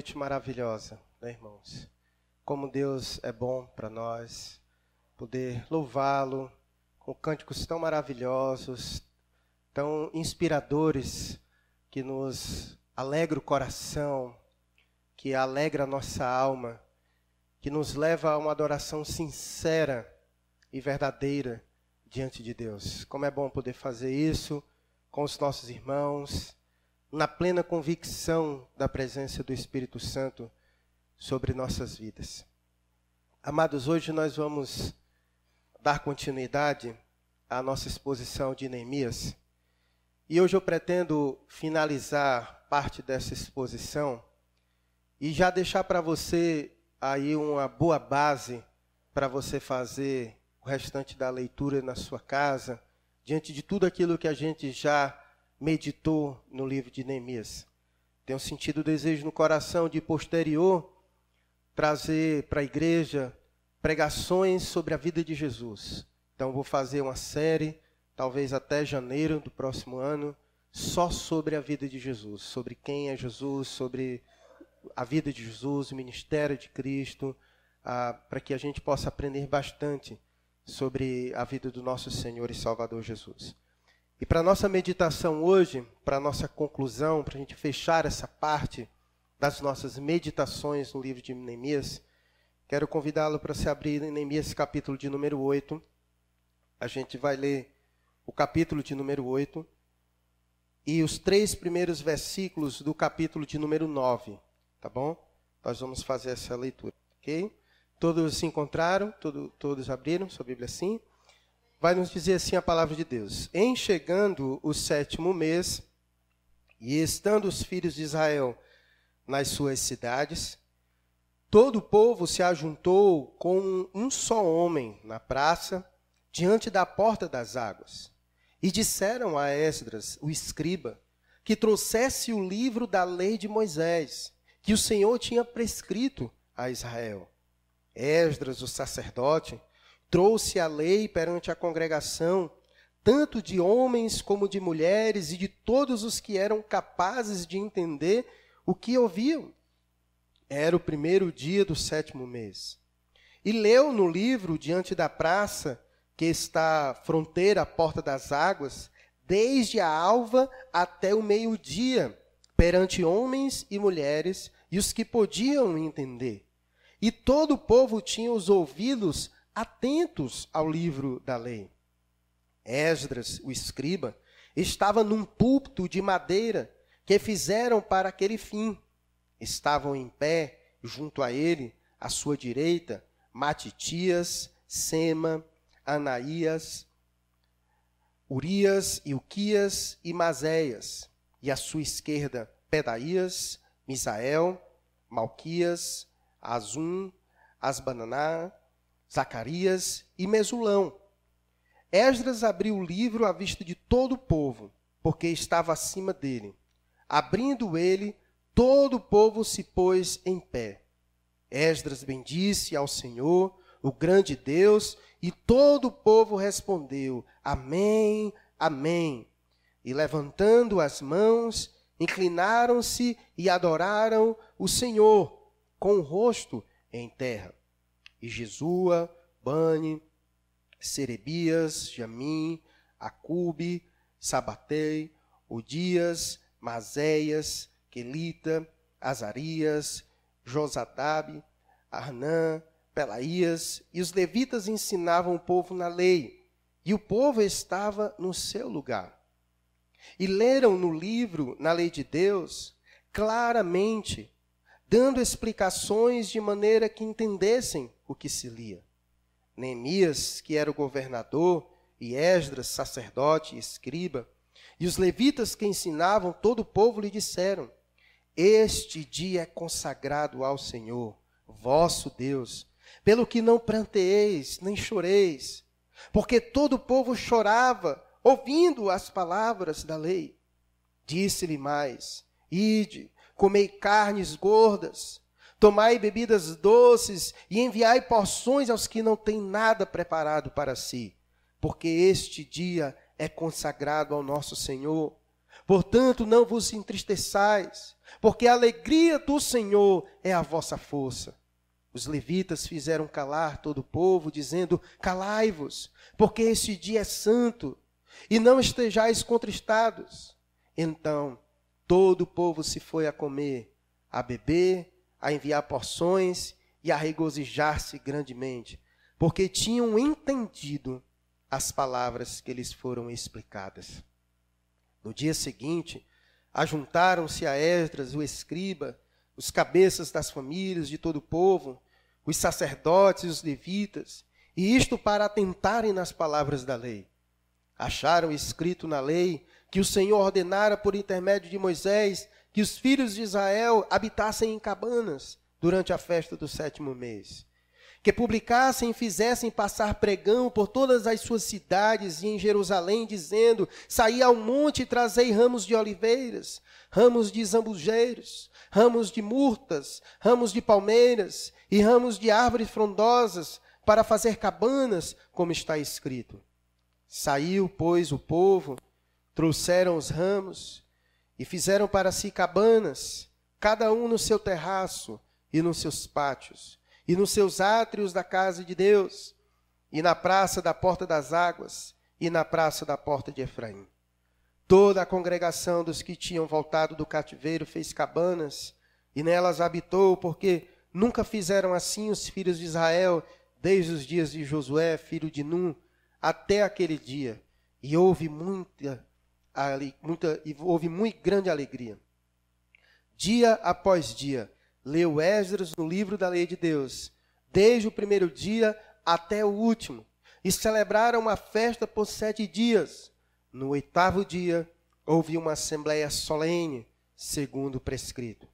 noite maravilhosa, né, irmãos? Como Deus é bom para nós, poder louvá-lo com cânticos tão maravilhosos, tão inspiradores, que nos alegra o coração, que alegra a nossa alma, que nos leva a uma adoração sincera e verdadeira diante de Deus. Como é bom poder fazer isso com os nossos irmãos na plena convicção da presença do Espírito Santo sobre nossas vidas. Amados, hoje nós vamos dar continuidade à nossa exposição de Neemias. E hoje eu pretendo finalizar parte dessa exposição e já deixar para você aí uma boa base para você fazer o restante da leitura na sua casa, diante de tudo aquilo que a gente já meditou no livro de Neemias. Tenho sentido o desejo no coração de posterior trazer para a igreja pregações sobre a vida de Jesus. Então vou fazer uma série, talvez até janeiro do próximo ano, só sobre a vida de Jesus, sobre quem é Jesus, sobre a vida de Jesus, o ministério de Cristo, ah, para que a gente possa aprender bastante sobre a vida do nosso Senhor e Salvador Jesus. E para nossa meditação hoje, para nossa conclusão, para a gente fechar essa parte das nossas meditações no livro de Neemias, quero convidá-lo para se abrir em Neemias capítulo de número 8. A gente vai ler o capítulo de número 8 e os três primeiros versículos do capítulo de número 9, tá bom? Nós vamos fazer essa leitura, ok? Todos se encontraram? Todo, todos abriram sua Bíblia assim? Vai nos dizer assim a palavra de Deus: Em chegando o sétimo mês, e estando os filhos de Israel nas suas cidades, todo o povo se ajuntou com um só homem na praça, diante da porta das águas. E disseram a Esdras, o escriba, que trouxesse o livro da lei de Moisés, que o Senhor tinha prescrito a Israel. Esdras, o sacerdote, trouxe a lei perante a congregação, tanto de homens como de mulheres e de todos os que eram capazes de entender o que ouviam. Era o primeiro dia do sétimo mês. E leu no livro, diante da praça, que está fronteira à porta das águas, desde a alva até o meio-dia, perante homens e mulheres e os que podiam entender. E todo o povo tinha os ouvidos atentos ao livro da lei. Esdras, o escriba, estava num púlpito de madeira que fizeram para aquele fim. Estavam em pé, junto a ele, à sua direita, Matitias, Sema, Anaías, Urias, Ilquias e Mazéias, e à sua esquerda, Pedaías, Misael, Malquias, Azum, Asbananá, Zacarias e Mesulão. Esdras abriu o livro à vista de todo o povo, porque estava acima dele. Abrindo ele, todo o povo se pôs em pé. Esdras bendisse ao Senhor, o grande Deus, e todo o povo respondeu: Amém, Amém. E levantando as mãos, inclinaram-se e adoraram o Senhor, com o rosto em terra e Jesua, Bani, Serebias, Jamim, Acube, Sabatei, Odias, Mazéias, Quelita, Azarias, Josadab, Arnã, Pelaías, e os levitas ensinavam o povo na lei, e o povo estava no seu lugar. E leram no livro, na lei de Deus, claramente dando explicações de maneira que entendessem o que se lia. Neemias, que era o governador, e Esdras, sacerdote e escriba, e os levitas que ensinavam todo o povo lhe disseram: Este dia é consagrado ao Senhor, vosso Deus, pelo que não pranteeis nem choreis, porque todo o povo chorava ouvindo as palavras da lei. Disse-lhe mais: Ide, comei carnes gordas, tomai bebidas doces e enviai porções aos que não têm nada preparado para si, porque este dia é consagrado ao nosso Senhor. Portanto, não vos entristeçais, porque a alegria do Senhor é a vossa força. Os levitas fizeram calar todo o povo, dizendo: Calai-vos, porque este dia é santo, e não estejais contristados. Então, todo o povo se foi a comer, a beber, a enviar porções e a regozijar-se grandemente, porque tinham entendido as palavras que lhes foram explicadas. No dia seguinte, ajuntaram-se a Esdras, o escriba, os cabeças das famílias de todo o povo, os sacerdotes e os levitas, e isto para atentarem nas palavras da lei. Acharam escrito na lei que o Senhor ordenara por intermédio de Moisés que os filhos de Israel habitassem em cabanas durante a festa do sétimo mês. Que publicassem e fizessem passar pregão por todas as suas cidades e em Jerusalém, dizendo: Saí ao monte e trazei ramos de oliveiras, ramos de zambujeiros, ramos de murtas, ramos de palmeiras e ramos de árvores frondosas, para fazer cabanas, como está escrito. Saiu, pois, o povo, trouxeram os ramos e fizeram para si cabanas, cada um no seu terraço e nos seus pátios, e nos seus átrios da casa de Deus, e na praça da porta das águas, e na praça da porta de Efraim. Toda a congregação dos que tinham voltado do cativeiro fez cabanas, e nelas habitou, porque nunca fizeram assim os filhos de Israel, desde os dias de Josué, filho de Num, até aquele dia, e houve muita, muita houve muito grande alegria. Dia após dia, leu Esdras no livro da lei de Deus, desde o primeiro dia até o último, e celebraram uma festa por sete dias. No oitavo dia, houve uma assembleia solene, segundo o prescrito.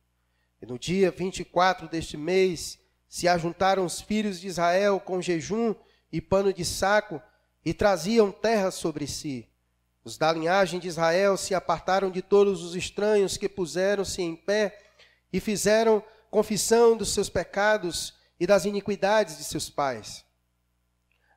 E no dia 24 deste mês, se ajuntaram os filhos de Israel com jejum e pano de saco, e traziam terra sobre si. Os da linhagem de Israel se apartaram de todos os estranhos que puseram-se em pé e fizeram confissão dos seus pecados e das iniquidades de seus pais.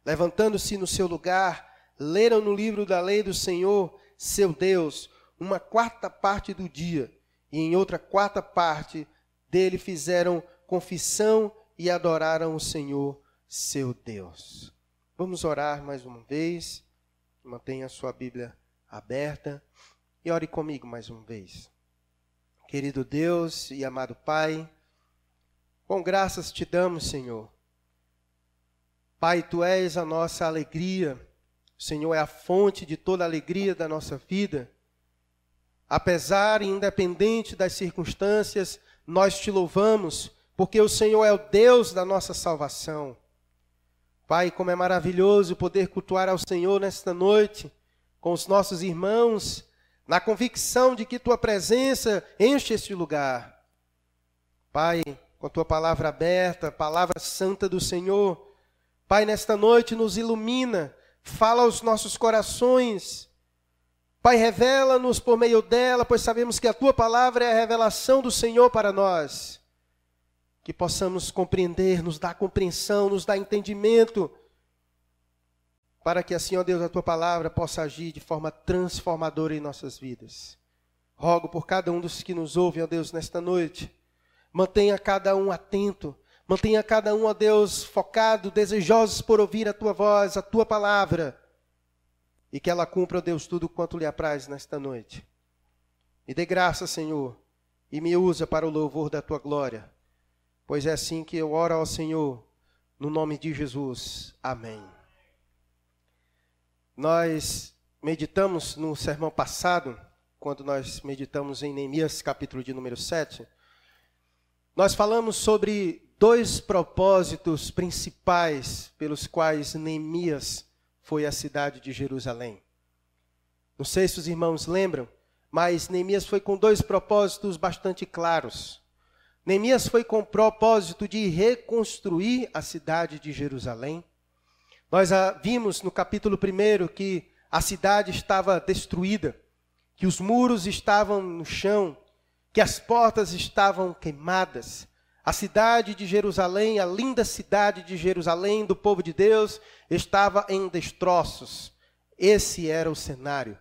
Levantando-se no seu lugar, leram no livro da lei do Senhor, seu Deus, uma quarta parte do dia, e em outra quarta parte dele fizeram confissão e adoraram o Senhor, seu Deus. Vamos orar mais uma vez. Mantenha a sua Bíblia aberta e ore comigo mais uma vez. Querido Deus e amado Pai, com graças te damos, Senhor. Pai, tu és a nossa alegria. O Senhor é a fonte de toda a alegria da nossa vida. Apesar e independente das circunstâncias, nós te louvamos, porque o Senhor é o Deus da nossa salvação. Pai, como é maravilhoso poder cultuar ao Senhor nesta noite, com os nossos irmãos, na convicção de que tua presença enche este lugar. Pai, com a tua palavra aberta, palavra santa do Senhor, Pai, nesta noite nos ilumina, fala aos nossos corações. Pai, revela-nos por meio dela, pois sabemos que a tua palavra é a revelação do Senhor para nós que possamos compreender, nos dar compreensão, nos dar entendimento, para que assim, ó Deus, a tua palavra possa agir de forma transformadora em nossas vidas. Rogo por cada um dos que nos ouvem, ó Deus, nesta noite, mantenha cada um atento, mantenha cada um, ó Deus, focado, desejosos por ouvir a tua voz, a tua palavra, e que ela cumpra, ó Deus, tudo quanto lhe apraz nesta noite. Me dê graça, Senhor, e me usa para o louvor da tua glória Pois é assim que eu oro ao Senhor, no nome de Jesus. Amém. Nós meditamos no sermão passado, quando nós meditamos em Neemias, capítulo de número 7, nós falamos sobre dois propósitos principais pelos quais Neemias foi à cidade de Jerusalém. Não sei se os irmãos lembram, mas Neemias foi com dois propósitos bastante claros. Neemias foi com o propósito de reconstruir a cidade de Jerusalém. Nós vimos no capítulo 1 que a cidade estava destruída, que os muros estavam no chão, que as portas estavam queimadas. A cidade de Jerusalém, a linda cidade de Jerusalém, do povo de Deus, estava em destroços. Esse era o cenário.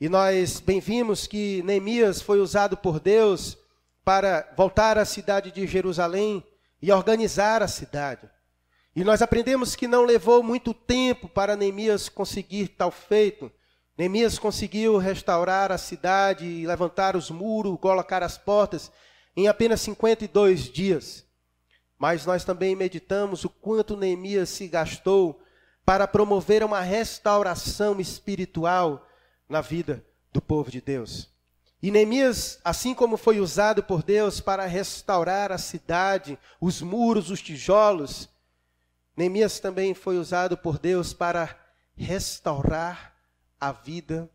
E nós bem vimos que Neemias foi usado por Deus para voltar à cidade de Jerusalém e organizar a cidade. E nós aprendemos que não levou muito tempo para Neemias conseguir tal feito. Neemias conseguiu restaurar a cidade, levantar os muros, colocar as portas em apenas 52 dias. Mas nós também meditamos o quanto Neemias se gastou para promover uma restauração espiritual na vida do povo de Deus. E Neemias, assim como foi usado por Deus para restaurar a cidade, os muros, os tijolos, Neemias também foi usado por Deus para restaurar a vida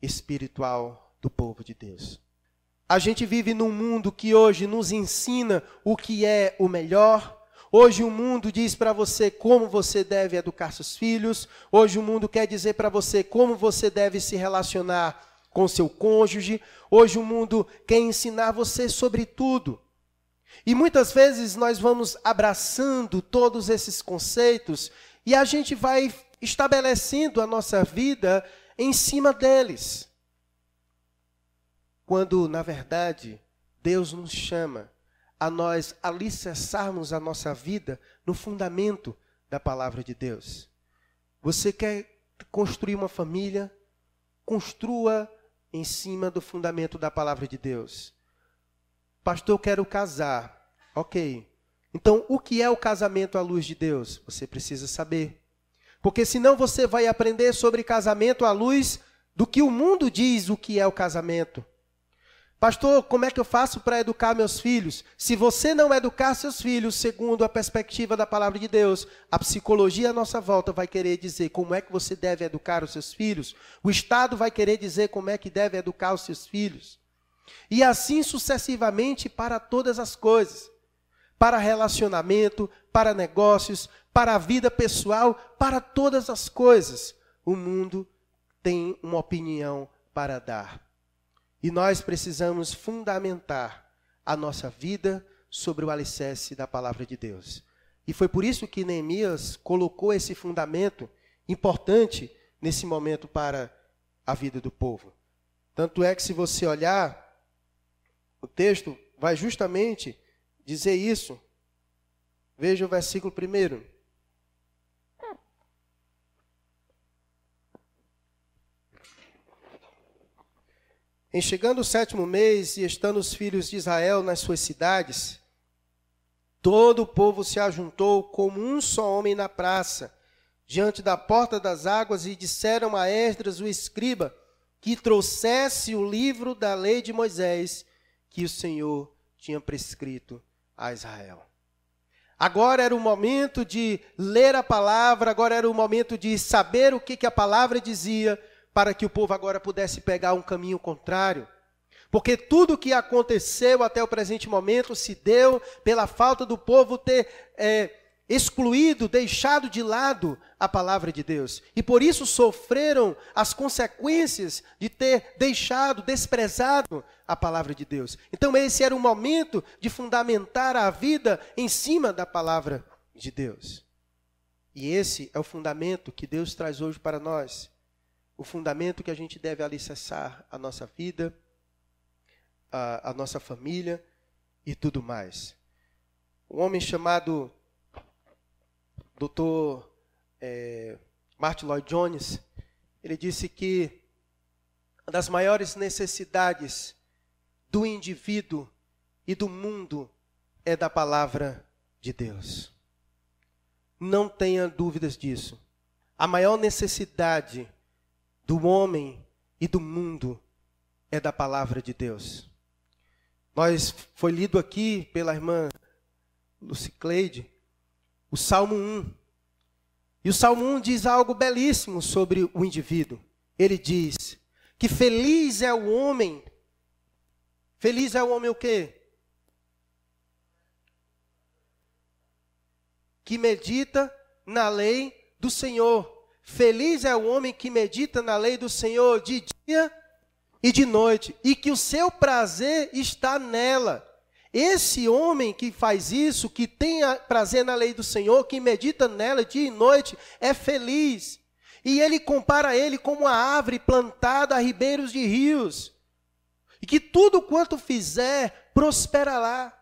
espiritual do povo de Deus. A gente vive num mundo que hoje nos ensina o que é o melhor. Hoje o mundo diz para você como você deve educar seus filhos. Hoje o mundo quer dizer para você como você deve se relacionar com seu cônjuge. Hoje o mundo quer ensinar você sobre tudo. E muitas vezes nós vamos abraçando todos esses conceitos e a gente vai estabelecendo a nossa vida em cima deles. Quando, na verdade, Deus nos chama a nós alicerçarmos a nossa vida no fundamento da palavra de Deus. Você quer construir uma família? Construa em cima do fundamento da palavra de Deus. Pastor, eu quero casar. Ok. Então, o que é o casamento à luz de Deus? Você precisa saber. Porque senão você vai aprender sobre casamento à luz do que o mundo diz o que é o casamento. Pastor, como é que eu faço para educar meus filhos? Se você não educar seus filhos segundo a perspectiva da palavra de Deus, a psicologia à nossa volta vai querer dizer como é que você deve educar os seus filhos, o Estado vai querer dizer como é que deve educar os seus filhos. E assim sucessivamente para todas as coisas. Para relacionamento, para negócios, para a vida pessoal, para todas as coisas. O mundo tem uma opinião para dar. E nós precisamos fundamentar a nossa vida sobre o alicerce da palavra de Deus. E foi por isso que Neemias colocou esse fundamento importante nesse momento para a vida do povo. Tanto é que, se você olhar, o texto vai justamente dizer isso. Veja o versículo primeiro. Em chegando o sétimo mês e estando os filhos de Israel nas suas cidades, todo o povo se ajuntou como um só homem na praça, diante da porta das águas, e disseram a Esdras, o escriba, que trouxesse o livro da lei de Moisés, que o Senhor tinha prescrito a Israel. Agora era o momento de ler a palavra, agora era o momento de saber o que, que a palavra dizia, para que o povo agora pudesse pegar um caminho contrário. Porque tudo o que aconteceu até o presente momento se deu pela falta do povo ter é, excluído, deixado de lado a palavra de Deus. E por isso sofreram as consequências de ter deixado, desprezado a palavra de Deus. Então esse era o momento de fundamentar a vida em cima da palavra de Deus. E esse é o fundamento que Deus traz hoje para nós o fundamento que a gente deve alicerçar a nossa vida, a, a nossa família e tudo mais. Um homem chamado Dr. É, Martin Lloyd Jones, ele disse que uma das maiores necessidades do indivíduo e do mundo é da palavra de Deus. Não tenha dúvidas disso. A maior necessidade do homem e do mundo é da palavra de Deus. Nós foi lido aqui pela irmã Lucicleide o Salmo 1. E o Salmo 1 diz algo belíssimo sobre o indivíduo. Ele diz que feliz é o homem. Feliz é o homem o quê? Que medita na lei do Senhor. Feliz é o homem que medita na lei do Senhor de dia e de noite, e que o seu prazer está nela. Esse homem que faz isso, que tem prazer na lei do Senhor, que medita nela dia e noite, é feliz. E ele compara ele como uma árvore plantada a ribeiros de rios, e que tudo quanto fizer prosperará.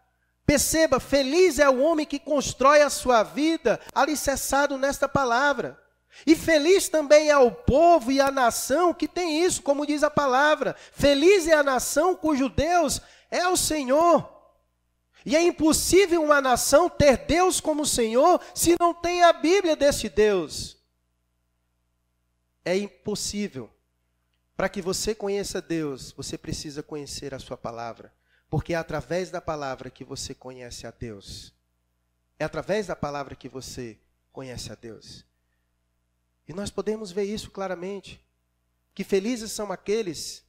Perceba, feliz é o homem que constrói a sua vida alicerçado nesta palavra. E feliz também é o povo e a nação que tem isso, como diz a palavra. Feliz é a nação cujo Deus é o Senhor. E é impossível uma nação ter Deus como Senhor se não tem a Bíblia desse Deus. É impossível. Para que você conheça Deus, você precisa conhecer a Sua palavra. Porque é através da palavra que você conhece a Deus. É através da palavra que você conhece a Deus. E nós podemos ver isso claramente. Que felizes são aqueles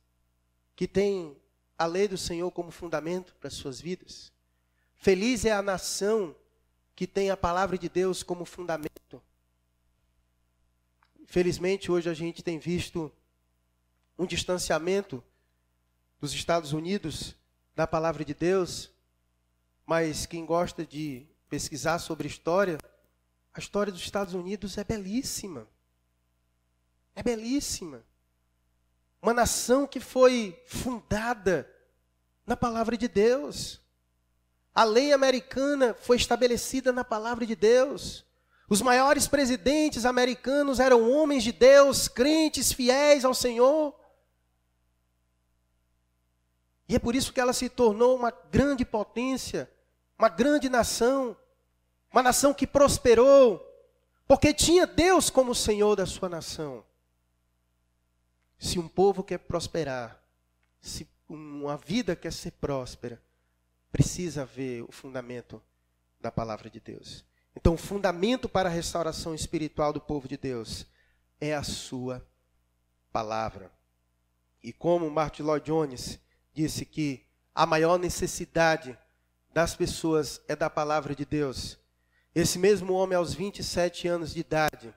que têm a lei do Senhor como fundamento para as suas vidas. Feliz é a nação que tem a palavra de Deus como fundamento. Felizmente, hoje a gente tem visto um distanciamento dos Estados Unidos da palavra de Deus, mas quem gosta de pesquisar sobre história, a história dos Estados Unidos é belíssima. É belíssima. Uma nação que foi fundada na palavra de Deus. A lei americana foi estabelecida na palavra de Deus. Os maiores presidentes americanos eram homens de Deus, crentes, fiéis ao Senhor. E é por isso que ela se tornou uma grande potência, uma grande nação, uma nação que prosperou, porque tinha Deus como Senhor da sua nação. Se um povo quer prosperar, se uma vida quer ser próspera, precisa ver o fundamento da palavra de Deus. Então, o fundamento para a restauração espiritual do povo de Deus é a sua palavra. E como Martin Lloyd Jones disse que a maior necessidade das pessoas é da palavra de Deus. Esse mesmo homem, aos 27 anos de idade,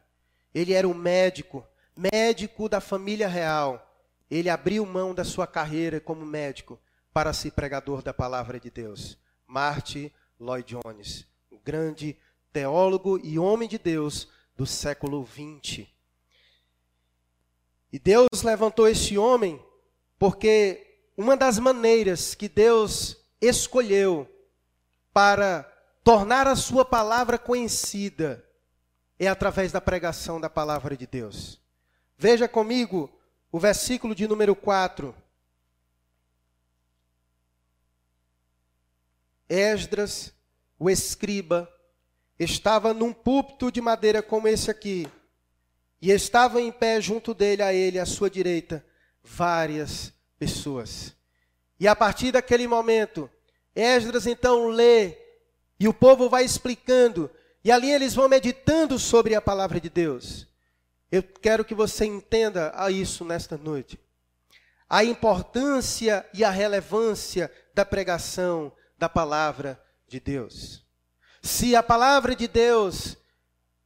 ele era um médico médico da família real, ele abriu mão da sua carreira como médico para ser pregador da palavra de Deus. Marty Lloyd Jones, um grande teólogo e homem de Deus do século XX. E Deus levantou esse homem porque uma das maneiras que Deus escolheu para tornar a sua palavra conhecida é através da pregação da palavra de Deus. Veja comigo o versículo de número 4. Esdras, o escriba, estava num púlpito de madeira como esse aqui, e estava em pé junto dele, a ele, à sua direita, várias pessoas. E a partir daquele momento, Esdras então lê, e o povo vai explicando, e ali eles vão meditando sobre a palavra de Deus. Eu quero que você entenda a isso nesta noite. A importância e a relevância da pregação da palavra de Deus. Se a palavra de Deus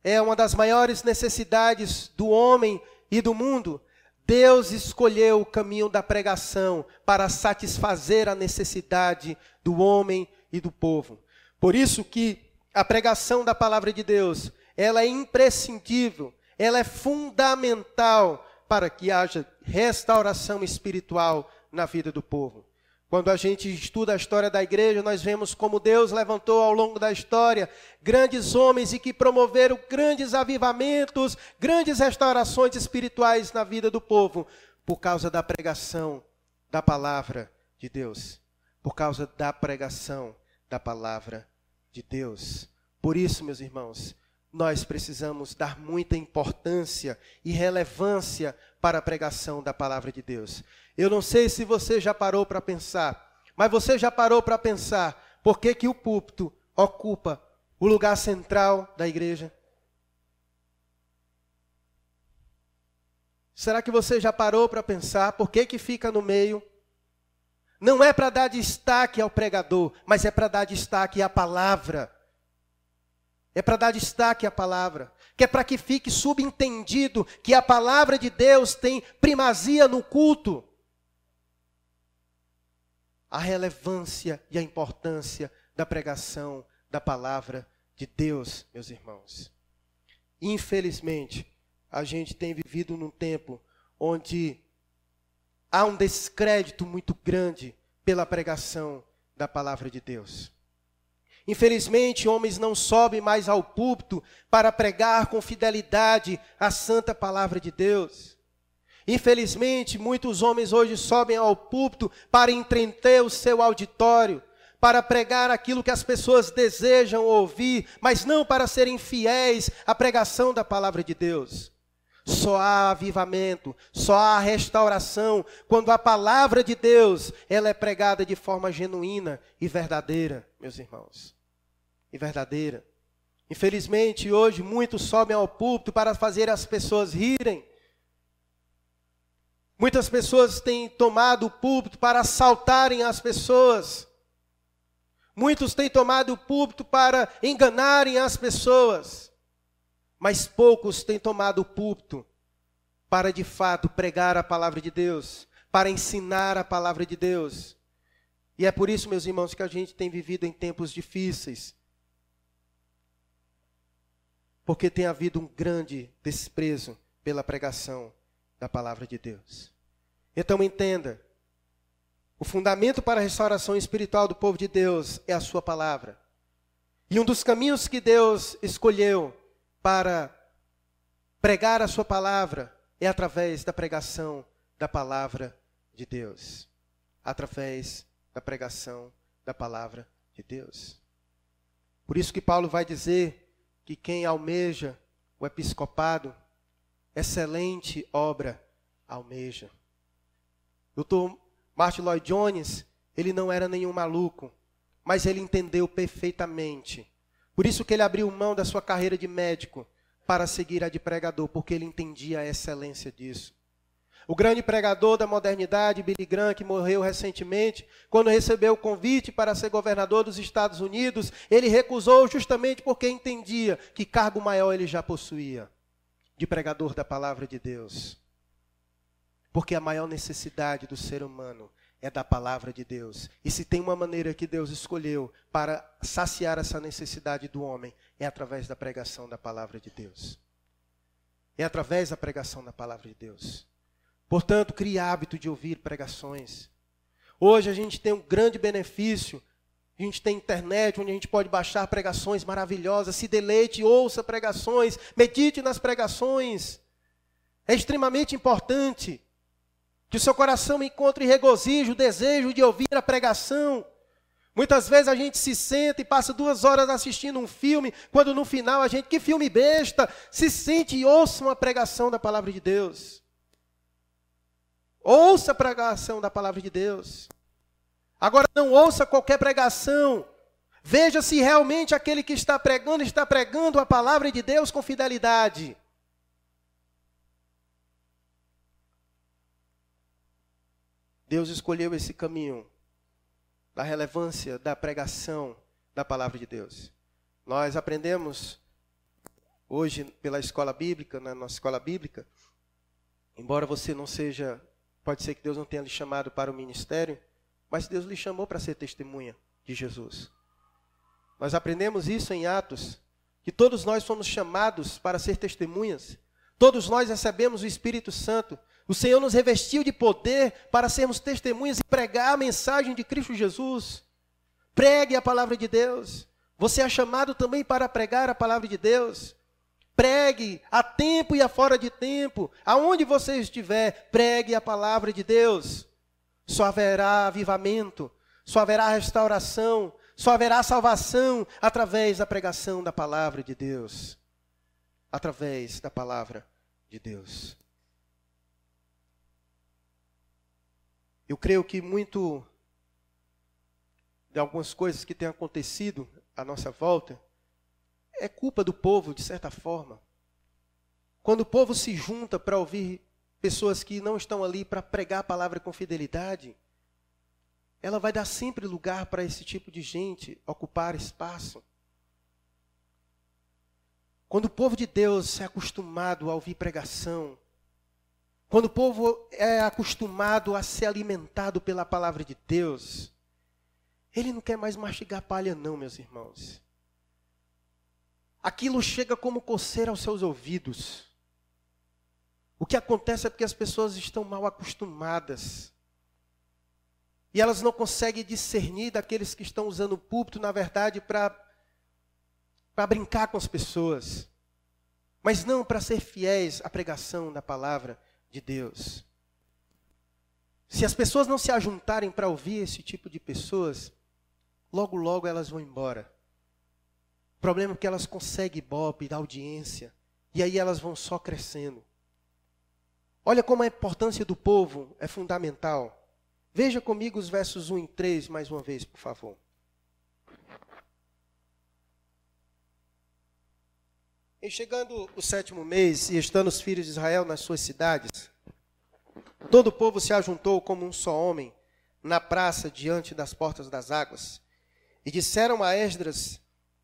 é uma das maiores necessidades do homem e do mundo, Deus escolheu o caminho da pregação para satisfazer a necessidade do homem e do povo. Por isso que a pregação da palavra de Deus, ela é imprescindível ela é fundamental para que haja restauração espiritual na vida do povo. Quando a gente estuda a história da igreja, nós vemos como Deus levantou ao longo da história grandes homens e que promoveram grandes avivamentos, grandes restaurações espirituais na vida do povo, por causa da pregação da palavra de Deus, por causa da pregação da palavra de Deus. Por isso, meus irmãos, nós precisamos dar muita importância e relevância para a pregação da palavra de Deus. Eu não sei se você já parou para pensar, mas você já parou para pensar por que, que o púlpito ocupa o lugar central da igreja? Será que você já parou para pensar por que, que fica no meio? Não é para dar destaque ao pregador, mas é para dar destaque à palavra é para dar destaque à palavra, que é para que fique subentendido que a palavra de Deus tem primazia no culto. A relevância e a importância da pregação da palavra de Deus, meus irmãos. Infelizmente, a gente tem vivido num tempo onde há um descrédito muito grande pela pregação da palavra de Deus. Infelizmente, homens não sobem mais ao púlpito para pregar com fidelidade a santa palavra de Deus. Infelizmente, muitos homens hoje sobem ao púlpito para entreter o seu auditório, para pregar aquilo que as pessoas desejam ouvir, mas não para serem fiéis à pregação da palavra de Deus. Só há avivamento, só há restauração quando a palavra de Deus, ela é pregada de forma genuína e verdadeira, meus irmãos. E verdadeira. Infelizmente, hoje muitos sobem ao púlpito para fazer as pessoas rirem. Muitas pessoas têm tomado o púlpito para assaltarem as pessoas. Muitos têm tomado o púlpito para enganarem as pessoas mas poucos têm tomado o púlpito para de fato pregar a palavra de Deus, para ensinar a palavra de Deus. E é por isso, meus irmãos, que a gente tem vivido em tempos difíceis. Porque tem havido um grande desprezo pela pregação da palavra de Deus. Então entenda, o fundamento para a restauração espiritual do povo de Deus é a sua palavra. E um dos caminhos que Deus escolheu para pregar a sua palavra é através da pregação da palavra de Deus. Através da pregação da palavra de Deus. Por isso que Paulo vai dizer que quem almeja o episcopado, excelente obra almeja. Doutor Martin Lloyd Jones, ele não era nenhum maluco, mas ele entendeu perfeitamente por isso que ele abriu mão da sua carreira de médico para seguir a de pregador, porque ele entendia a excelência disso. O grande pregador da modernidade, Billy Graham, que morreu recentemente, quando recebeu o convite para ser governador dos Estados Unidos, ele recusou justamente porque entendia que cargo maior ele já possuía de pregador da palavra de Deus. Porque a maior necessidade do ser humano é da palavra de Deus. E se tem uma maneira que Deus escolheu para saciar essa necessidade do homem, é através da pregação da palavra de Deus. É através da pregação da palavra de Deus. Portanto, crie hábito de ouvir pregações. Hoje a gente tem um grande benefício. A gente tem internet onde a gente pode baixar pregações maravilhosas, se deleite, ouça pregações, medite nas pregações. É extremamente importante. Que o seu coração encontre regozijo, desejo de ouvir a pregação. Muitas vezes a gente se senta e passa duas horas assistindo um filme, quando no final a gente, que filme besta, se sente e ouça uma pregação da palavra de Deus. Ouça a pregação da palavra de Deus. Agora não ouça qualquer pregação. Veja se realmente aquele que está pregando está pregando a palavra de Deus com fidelidade. Deus escolheu esse caminho da relevância da pregação da palavra de Deus. Nós aprendemos hoje pela escola bíblica, na nossa escola bíblica, embora você não seja, pode ser que Deus não tenha lhe chamado para o ministério, mas Deus lhe chamou para ser testemunha de Jesus. Nós aprendemos isso em Atos, que todos nós fomos chamados para ser testemunhas. Todos nós recebemos o Espírito Santo o Senhor nos revestiu de poder para sermos testemunhas e pregar a mensagem de Cristo Jesus. Pregue a palavra de Deus. Você é chamado também para pregar a palavra de Deus. Pregue a tempo e a fora de tempo. Aonde você estiver, pregue a palavra de Deus. Só haverá avivamento, só haverá restauração, só haverá salvação através da pregação da palavra de Deus. Através da palavra de Deus. Eu creio que muito de algumas coisas que têm acontecido à nossa volta é culpa do povo, de certa forma. Quando o povo se junta para ouvir pessoas que não estão ali para pregar a palavra com fidelidade, ela vai dar sempre lugar para esse tipo de gente ocupar espaço. Quando o povo de Deus é acostumado a ouvir pregação, quando o povo é acostumado a ser alimentado pela palavra de Deus, ele não quer mais mastigar palha, não, meus irmãos. Aquilo chega como coceira aos seus ouvidos. O que acontece é porque as pessoas estão mal acostumadas. E elas não conseguem discernir daqueles que estão usando o púlpito, na verdade, para brincar com as pessoas. Mas não para ser fiéis à pregação da palavra de Deus. Se as pessoas não se ajuntarem para ouvir esse tipo de pessoas, logo, logo elas vão embora. O problema é que elas conseguem da audiência, e aí elas vão só crescendo. Olha como a importância do povo é fundamental. Veja comigo os versos 1 e 3 mais uma vez, por favor. Em chegando o sétimo mês e estando os filhos de Israel nas suas cidades, todo o povo se ajuntou como um só homem na praça diante das portas das águas. E disseram a Esdras,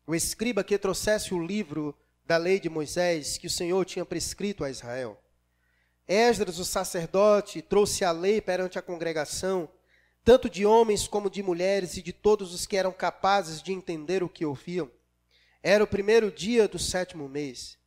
o escriba, que trouxesse o livro da lei de Moisés que o Senhor tinha prescrito a Israel. Esdras, o sacerdote, trouxe a lei perante a congregação, tanto de homens como de mulheres e de todos os que eram capazes de entender o que ouviam. Era o primeiro dia do sétimo mês.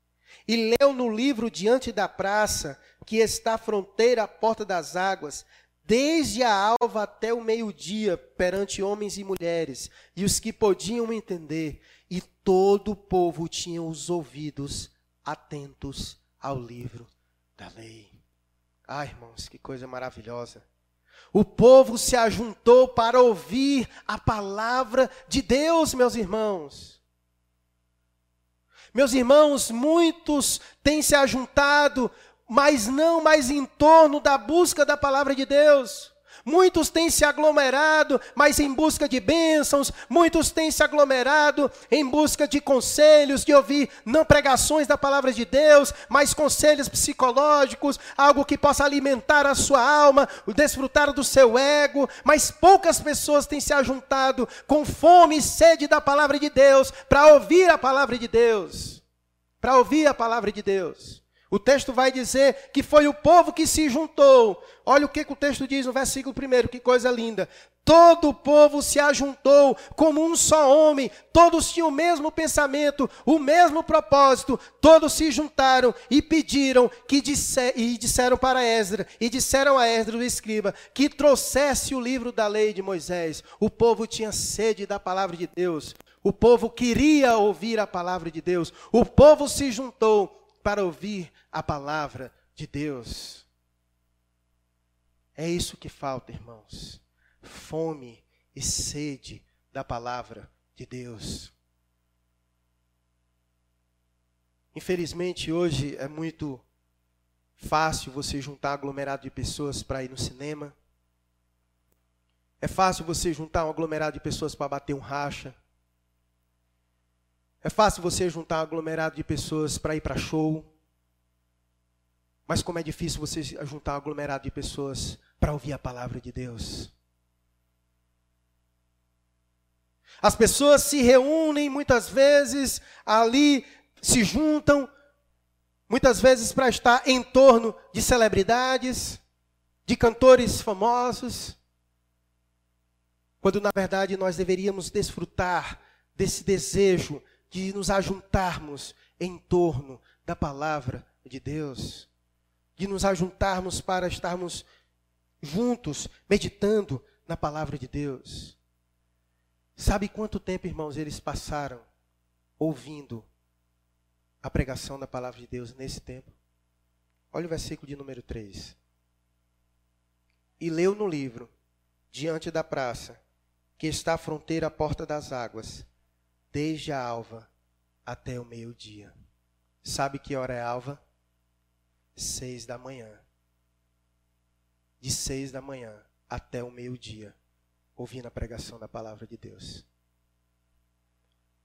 E leu no livro diante da praça, que está à fronteira à porta das águas, desde a alva até o meio-dia, perante homens e mulheres, e os que podiam entender, e todo o povo tinha os ouvidos atentos ao livro da lei. Ah, irmãos, que coisa maravilhosa. O povo se ajuntou para ouvir a palavra de Deus, meus irmãos. Meus irmãos, muitos têm se ajuntado, mas não mais em torno da busca da palavra de Deus. Muitos têm se aglomerado, mas em busca de bênçãos. Muitos têm se aglomerado em busca de conselhos, de ouvir não pregações da palavra de Deus, mas conselhos psicológicos, algo que possa alimentar a sua alma, o desfrutar do seu ego. Mas poucas pessoas têm se ajuntado com fome e sede da palavra de Deus para ouvir a palavra de Deus. Para ouvir a palavra de Deus. O texto vai dizer que foi o povo que se juntou. Olha o que, que o texto diz no versículo 1, que coisa linda. Todo o povo se ajuntou como um só homem, todos tinham o mesmo pensamento, o mesmo propósito, todos se juntaram e pediram que e disseram para Esdras, e disseram a Esdras o escriba, que trouxesse o livro da lei de Moisés. O povo tinha sede da palavra de Deus. O povo queria ouvir a palavra de Deus. O povo se juntou para ouvir a palavra de Deus. É isso que falta, irmãos. Fome e sede da palavra de Deus. Infelizmente, hoje é muito fácil você juntar aglomerado de pessoas para ir no cinema. É fácil você juntar um aglomerado de pessoas para bater um racha. É fácil você juntar um aglomerado de pessoas para ir para show. Mas como é difícil você juntar um aglomerado de pessoas para ouvir a palavra de Deus. As pessoas se reúnem muitas vezes ali, se juntam, muitas vezes para estar em torno de celebridades, de cantores famosos, quando na verdade nós deveríamos desfrutar desse desejo de nos ajuntarmos em torno da palavra de Deus, de nos ajuntarmos para estarmos juntos, meditando na palavra de Deus. Sabe quanto tempo, irmãos, eles passaram ouvindo a pregação da palavra de Deus nesse tempo? Olha o versículo de número 3. E leu no livro, diante da praça, que está à fronteira à porta das águas, desde a alva até o meio-dia. Sabe que hora é alva? Seis da manhã. De seis da manhã até o meio-dia, ouvindo a pregação da palavra de Deus.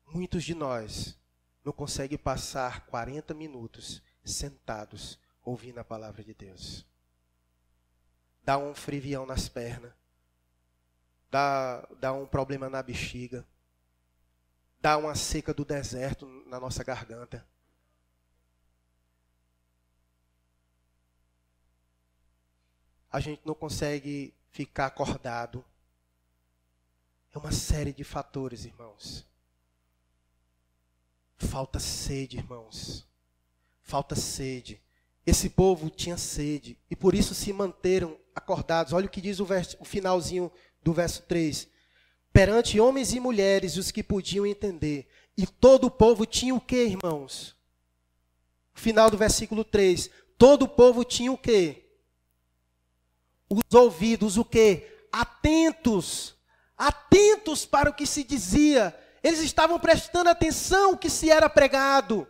Muitos de nós não conseguem passar 40 minutos sentados ouvindo a palavra de Deus. Dá um frivião nas pernas, dá, dá um problema na bexiga, dá uma seca do deserto na nossa garganta. A gente não consegue ficar acordado. É uma série de fatores, irmãos. Falta sede, irmãos. Falta sede esse povo tinha sede e por isso se manteram acordados. Olha o que diz o, verso, o finalzinho do verso 3. Perante homens e mulheres, os que podiam entender. E todo o povo tinha o que, irmãos? Final do versículo 3. Todo o povo tinha o que? Os ouvidos, o que? Atentos. Atentos para o que se dizia. Eles estavam prestando atenção ao que se era pregado.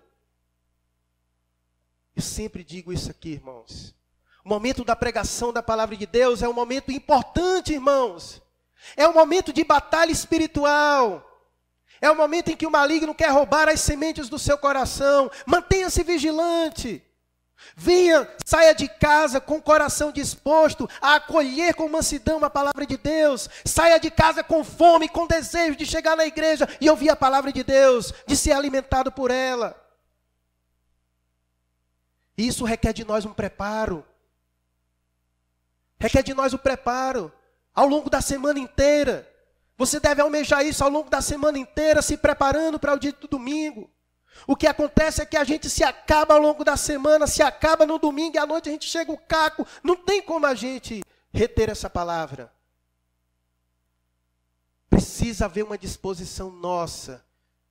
Eu sempre digo isso aqui, irmãos. O momento da pregação da palavra de Deus é um momento importante, irmãos. É um momento de batalha espiritual. É o momento em que o maligno quer roubar as sementes do seu coração. Mantenha-se vigilante. Venha, saia de casa com o coração disposto a acolher com mansidão a palavra de Deus. Saia de casa com fome, com desejo de chegar na igreja e ouvir a palavra de Deus, de ser alimentado por ela. Isso requer de nós um preparo. Requer de nós o um preparo ao longo da semana inteira. Você deve almejar isso ao longo da semana inteira, se preparando para o dia do domingo. O que acontece é que a gente se acaba ao longo da semana, se acaba no domingo e à noite a gente chega o caco. Não tem como a gente reter essa palavra. Precisa haver uma disposição nossa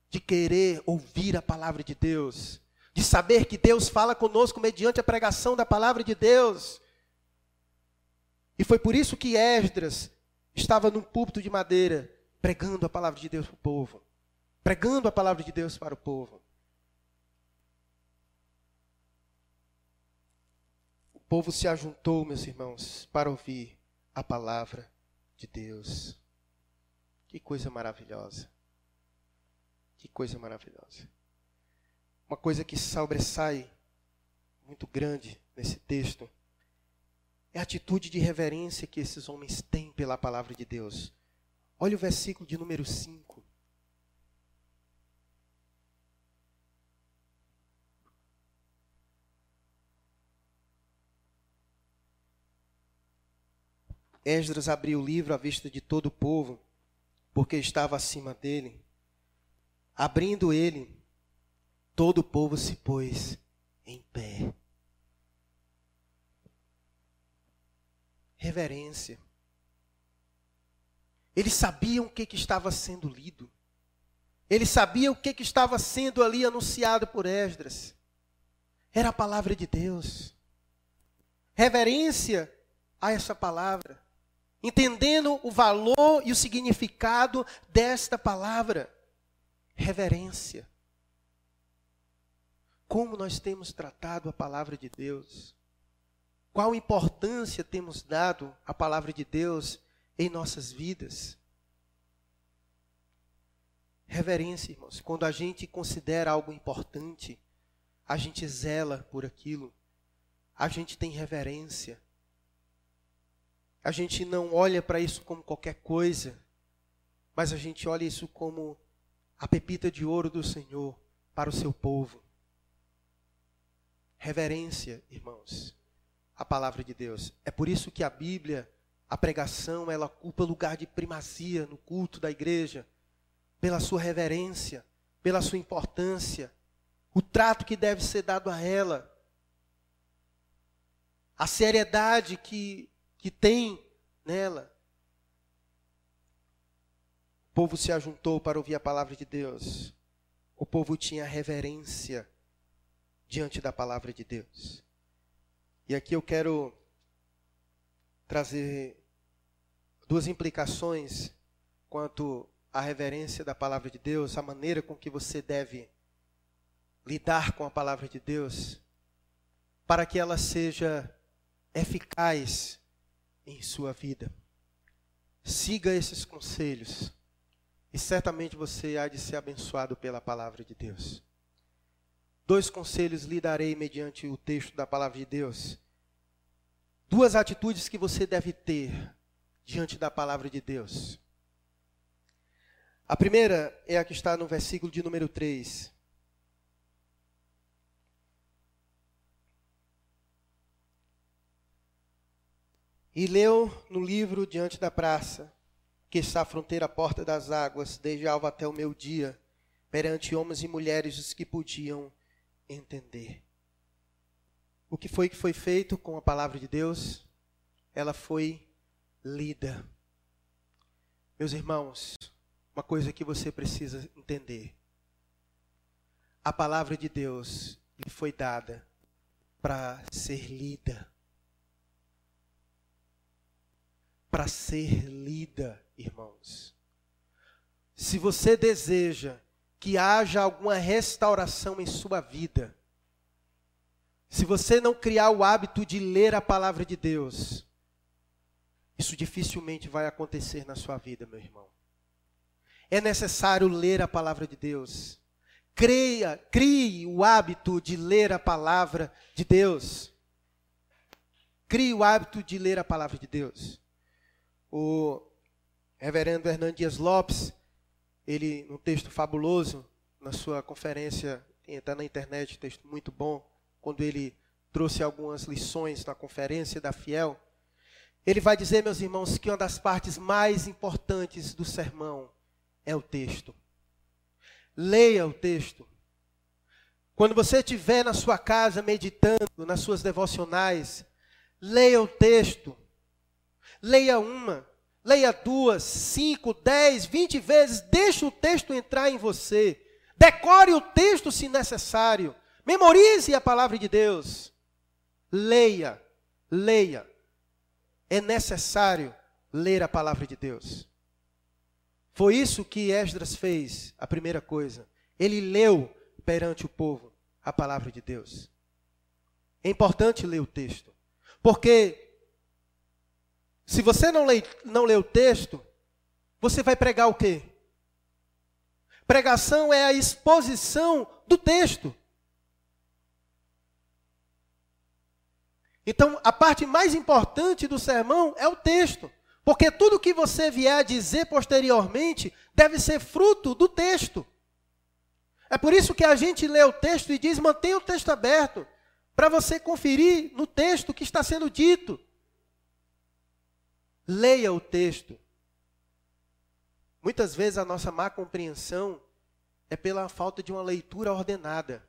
de querer ouvir a palavra de Deus, de saber que Deus fala conosco mediante a pregação da palavra de Deus. E foi por isso que Esdras estava num púlpito de madeira, pregando a palavra de Deus para o povo. Pregando a palavra de Deus para o povo. O povo se ajuntou, meus irmãos, para ouvir a palavra de Deus. Que coisa maravilhosa. Que coisa maravilhosa. Uma coisa que sobressai muito grande nesse texto é a atitude de reverência que esses homens têm pela palavra de Deus. Olha o versículo de número 5. Esdras abriu o livro à vista de todo o povo, porque estava acima dele. Abrindo ele, todo o povo se pôs em pé. Reverência. Eles sabiam o que, que estava sendo lido. Eles sabiam o que, que estava sendo ali anunciado por Esdras. Era a palavra de Deus. Reverência a essa palavra. Entendendo o valor e o significado desta palavra. Reverência. Como nós temos tratado a palavra de Deus. Qual importância temos dado à palavra de Deus em nossas vidas? Reverência, irmãos. Quando a gente considera algo importante, a gente zela por aquilo. A gente tem reverência. A gente não olha para isso como qualquer coisa, mas a gente olha isso como a pepita de ouro do Senhor para o seu povo. Reverência, irmãos a palavra de Deus. É por isso que a Bíblia, a pregação, ela ocupa lugar de primazia no culto da igreja, pela sua reverência, pela sua importância, o trato que deve ser dado a ela, a seriedade que, que tem nela. O povo se ajuntou para ouvir a palavra de Deus. O povo tinha reverência diante da palavra de Deus. E aqui eu quero trazer duas implicações quanto à reverência da palavra de Deus, a maneira com que você deve lidar com a palavra de Deus, para que ela seja eficaz em sua vida. Siga esses conselhos e certamente você há de ser abençoado pela palavra de Deus. Dois conselhos lhe darei mediante o texto da palavra de Deus. Duas atitudes que você deve ter diante da palavra de Deus. A primeira é a que está no versículo de número 3. E leu no livro diante da praça, que está à fronteira à porta das águas, desde alva até o meu dia, perante homens e mulheres os que podiam entender. O que foi que foi feito com a palavra de Deus? Ela foi lida. Meus irmãos, uma coisa que você precisa entender. A palavra de Deus lhe foi dada para ser lida. Para ser lida, irmãos. Se você deseja que haja alguma restauração em sua vida, se você não criar o hábito de ler a palavra de Deus, isso dificilmente vai acontecer na sua vida, meu irmão. É necessário ler a palavra de Deus. Creia, crie o hábito de ler a palavra de Deus. Crie o hábito de ler a palavra de Deus. O reverendo Hernandes Lopes, ele, num texto fabuloso, na sua conferência, está na internet, texto muito bom, quando ele trouxe algumas lições na conferência da Fiel, ele vai dizer, meus irmãos, que uma das partes mais importantes do sermão é o texto. Leia o texto. Quando você estiver na sua casa meditando nas suas devocionais, leia o texto. Leia uma, leia duas, cinco, dez, vinte vezes. Deixe o texto entrar em você. Decore o texto se necessário. Memorize a palavra de Deus. Leia, leia. É necessário ler a palavra de Deus. Foi isso que Esdras fez, a primeira coisa. Ele leu perante o povo a palavra de Deus. É importante ler o texto, porque se você não lê, não lê o texto, você vai pregar o quê? Pregação é a exposição do texto. Então, a parte mais importante do sermão é o texto. Porque tudo que você vier a dizer posteriormente deve ser fruto do texto. É por isso que a gente lê o texto e diz: mantenha o texto aberto, para você conferir no texto o que está sendo dito. Leia o texto. Muitas vezes a nossa má compreensão é pela falta de uma leitura ordenada.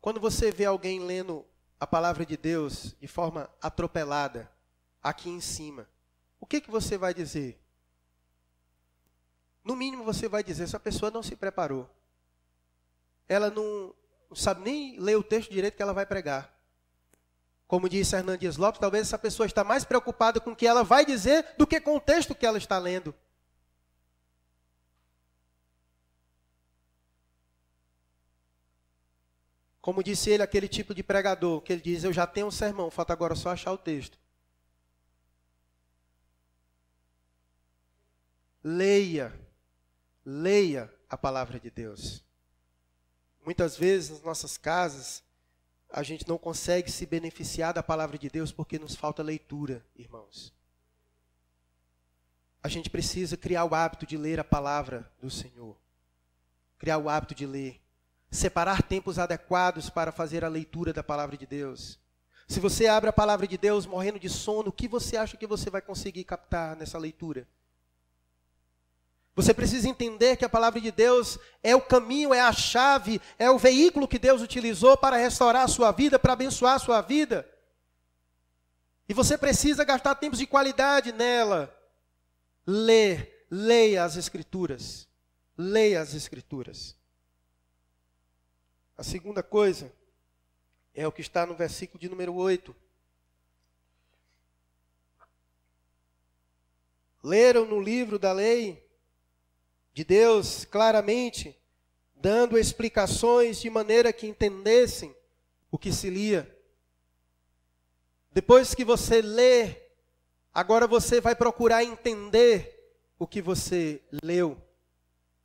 Quando você vê alguém lendo a palavra de Deus de forma atropelada aqui em cima, o que, que você vai dizer? No mínimo você vai dizer, essa pessoa não se preparou. Ela não, não sabe nem ler o texto direito que ela vai pregar. Como disse Hernandes Lopes, talvez essa pessoa está mais preocupada com o que ela vai dizer do que com o texto que ela está lendo. Como disse ele, aquele tipo de pregador, que ele diz: Eu já tenho um sermão, falta agora só achar o texto. Leia, leia a palavra de Deus. Muitas vezes nas nossas casas, a gente não consegue se beneficiar da palavra de Deus porque nos falta leitura, irmãos. A gente precisa criar o hábito de ler a palavra do Senhor. Criar o hábito de ler separar tempos adequados para fazer a leitura da palavra de Deus. Se você abre a palavra de Deus morrendo de sono, o que você acha que você vai conseguir captar nessa leitura? Você precisa entender que a palavra de Deus é o caminho, é a chave, é o veículo que Deus utilizou para restaurar a sua vida, para abençoar a sua vida. E você precisa gastar tempos de qualidade nela. Ler, leia as Escrituras. Leia as Escrituras. A segunda coisa é o que está no versículo de número 8. Leram no livro da lei de Deus claramente, dando explicações de maneira que entendessem o que se lia. Depois que você lê, agora você vai procurar entender o que você leu.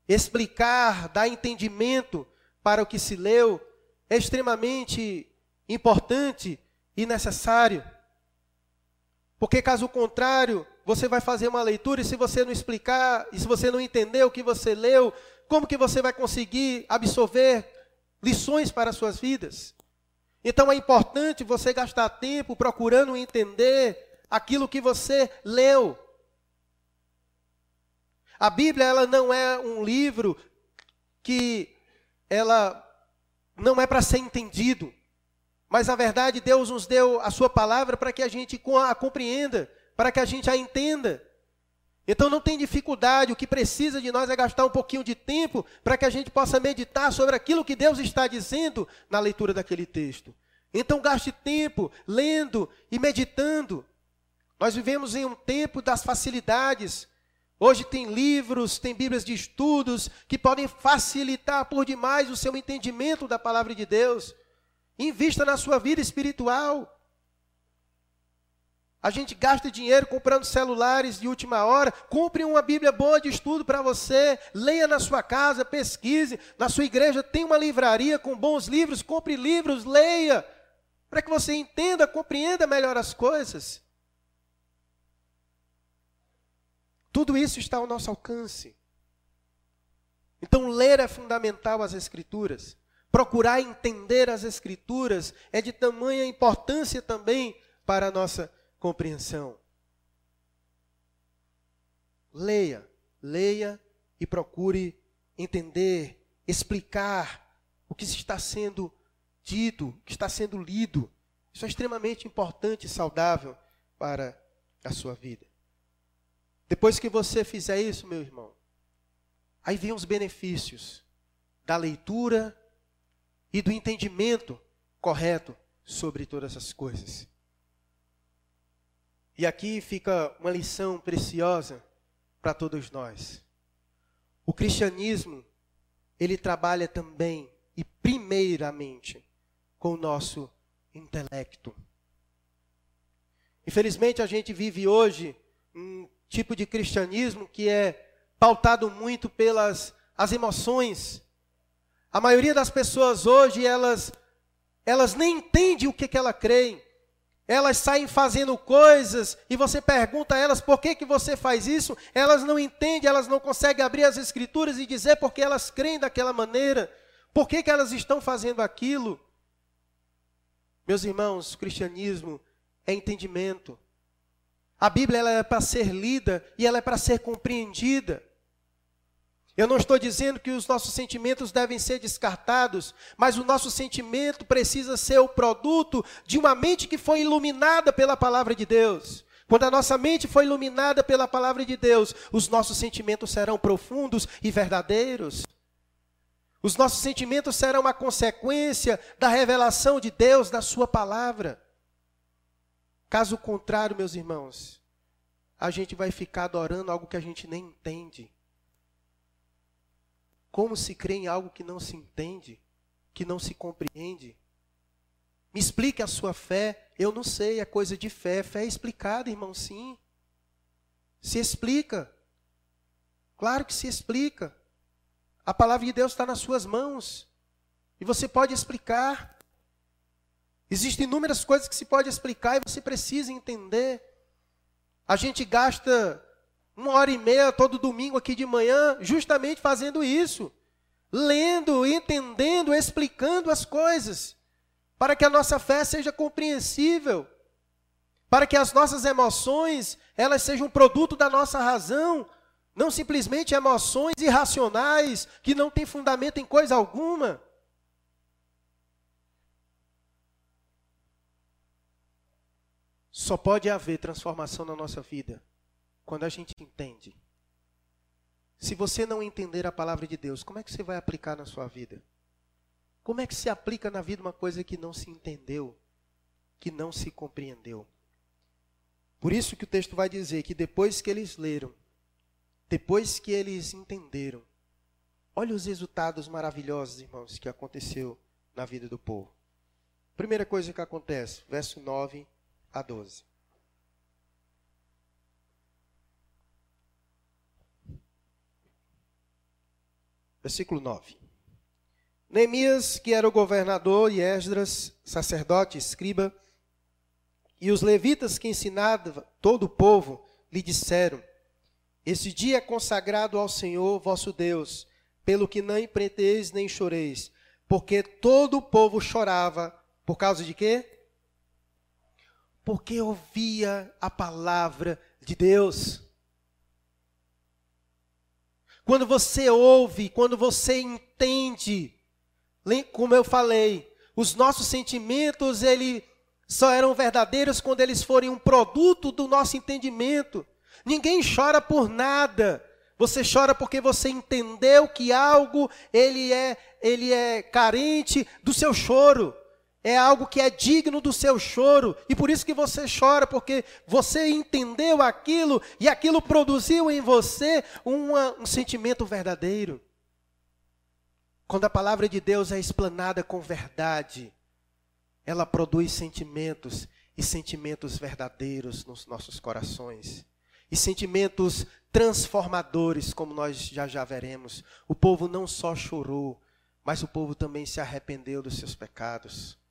Explicar, dar entendimento para o que se leu é extremamente importante e necessário. Porque caso contrário, você vai fazer uma leitura e se você não explicar, e se você não entender o que você leu, como que você vai conseguir absorver lições para as suas vidas? Então é importante você gastar tempo procurando entender aquilo que você leu. A Bíblia ela não é um livro que ela não é para ser entendido. Mas na verdade Deus nos deu a sua palavra para que a gente a compreenda, para que a gente a entenda. Então não tem dificuldade, o que precisa de nós é gastar um pouquinho de tempo para que a gente possa meditar sobre aquilo que Deus está dizendo na leitura daquele texto. Então gaste tempo lendo e meditando. Nós vivemos em um tempo das facilidades. Hoje tem livros, tem bíblias de estudos que podem facilitar por demais o seu entendimento da palavra de Deus. Invista na sua vida espiritual. A gente gasta dinheiro comprando celulares de última hora. Compre uma Bíblia boa de estudo para você. Leia na sua casa, pesquise. Na sua igreja tem uma livraria com bons livros. Compre livros, leia. Para que você entenda, compreenda melhor as coisas. Tudo isso está ao nosso alcance. Então, ler é fundamental as Escrituras. Procurar entender as Escrituras é de tamanha importância também para a nossa compreensão. Leia, leia e procure entender, explicar o que está sendo dito, o que está sendo lido. Isso é extremamente importante e saudável para a sua vida. Depois que você fizer isso, meu irmão, aí vem os benefícios da leitura e do entendimento correto sobre todas as coisas. E aqui fica uma lição preciosa para todos nós. O cristianismo, ele trabalha também e primeiramente com o nosso intelecto. Infelizmente a gente vive hoje um tipo de cristianismo que é pautado muito pelas as emoções, a maioria das pessoas hoje, elas, elas nem entendem o que, que ela creem. Elas saem fazendo coisas e você pergunta a elas por que, que você faz isso, elas não entendem, elas não conseguem abrir as escrituras e dizer porque elas creem daquela maneira, por que, que elas estão fazendo aquilo. Meus irmãos, o cristianismo é entendimento. A Bíblia ela é para ser lida e ela é para ser compreendida. Eu não estou dizendo que os nossos sentimentos devem ser descartados, mas o nosso sentimento precisa ser o produto de uma mente que foi iluminada pela palavra de Deus. Quando a nossa mente foi iluminada pela palavra de Deus, os nossos sentimentos serão profundos e verdadeiros. Os nossos sentimentos serão uma consequência da revelação de Deus, da Sua palavra. Caso contrário, meus irmãos, a gente vai ficar adorando algo que a gente nem entende. Como se crê em algo que não se entende, que não se compreende? Me explique a sua fé. Eu não sei, é coisa de fé. Fé é explicada, irmão, sim. Se explica. Claro que se explica. A palavra de Deus está nas suas mãos. E você pode explicar. Existem inúmeras coisas que se pode explicar e você precisa entender. A gente gasta uma hora e meia todo domingo aqui de manhã, justamente fazendo isso. Lendo, entendendo, explicando as coisas. Para que a nossa fé seja compreensível. Para que as nossas emoções, elas sejam produto da nossa razão. Não simplesmente emoções irracionais, que não têm fundamento em coisa alguma. Só pode haver transformação na nossa vida quando a gente entende. Se você não entender a palavra de Deus, como é que você vai aplicar na sua vida? Como é que se aplica na vida uma coisa que não se entendeu, que não se compreendeu? Por isso que o texto vai dizer que depois que eles leram, depois que eles entenderam, olha os resultados maravilhosos, irmãos, que aconteceu na vida do povo. Primeira coisa que acontece, verso 9 a 12. Versículo 9. Neemias, que era o governador, e Esdras, sacerdote, escriba, e os levitas que ensinavam todo o povo, lhe disseram: Esse dia é consagrado ao Senhor vosso Deus, pelo que não empreiteis nem choreis, porque todo o povo chorava, por causa de quê? Porque ouvia a palavra de Deus. Quando você ouve, quando você entende Como eu falei, os nossos sentimentos, ele só eram verdadeiros quando eles forem um produto do nosso entendimento. Ninguém chora por nada. Você chora porque você entendeu que algo ele é, ele é carente do seu choro. É algo que é digno do seu choro. E por isso que você chora, porque você entendeu aquilo e aquilo produziu em você uma, um sentimento verdadeiro. Quando a palavra de Deus é explanada com verdade, ela produz sentimentos e sentimentos verdadeiros nos nossos corações. E sentimentos transformadores, como nós já já veremos. O povo não só chorou, mas o povo também se arrependeu dos seus pecados.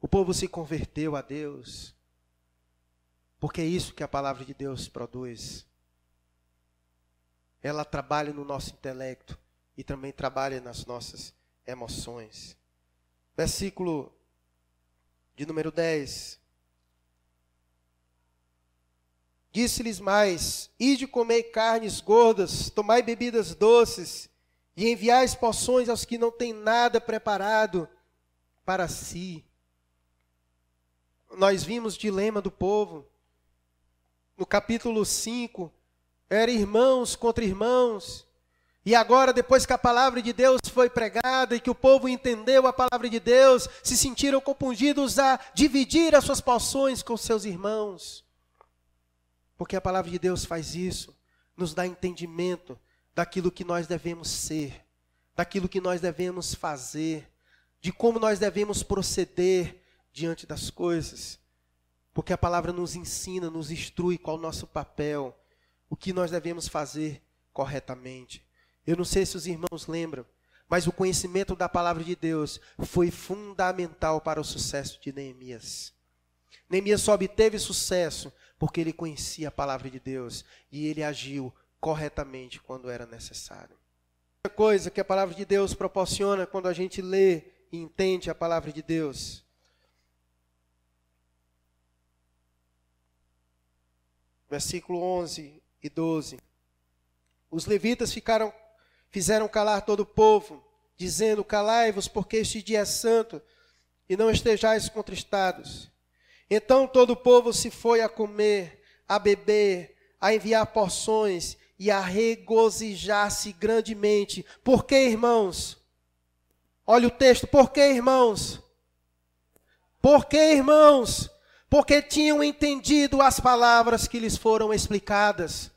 O povo se converteu a Deus. Porque é isso que a palavra de Deus produz. Ela trabalha no nosso intelecto e também trabalha nas nossas emoções. Versículo de número 10. Disse-lhes mais: Ide comer carnes gordas, tomai bebidas doces, e enviais poções aos que não têm nada preparado para si. Nós vimos o dilema do povo. No capítulo 5, era irmãos contra irmãos. E agora, depois que a palavra de Deus foi pregada e que o povo entendeu a palavra de Deus, se sentiram compungidos a dividir as suas porções com seus irmãos. Porque a palavra de Deus faz isso, nos dá entendimento daquilo que nós devemos ser, daquilo que nós devemos fazer, de como nós devemos proceder diante das coisas. Porque a palavra nos ensina, nos instrui qual o nosso papel, o que nós devemos fazer corretamente. Eu não sei se os irmãos lembram, mas o conhecimento da palavra de Deus foi fundamental para o sucesso de Neemias. Neemias só obteve sucesso porque ele conhecia a palavra de Deus e ele agiu corretamente quando era necessário. Outra coisa que a palavra de Deus proporciona quando a gente lê e entende a palavra de Deus. Versículo 11 e 12. Os levitas ficaram Fizeram calar todo o povo, dizendo: Calai-vos, porque este dia é santo, e não estejais contristados. Então todo o povo se foi a comer, a beber, a enviar porções e a regozijar-se grandemente. Por que, irmãos? Olha o texto, por que, irmãos? Por que, irmãos? Porque tinham entendido as palavras que lhes foram explicadas.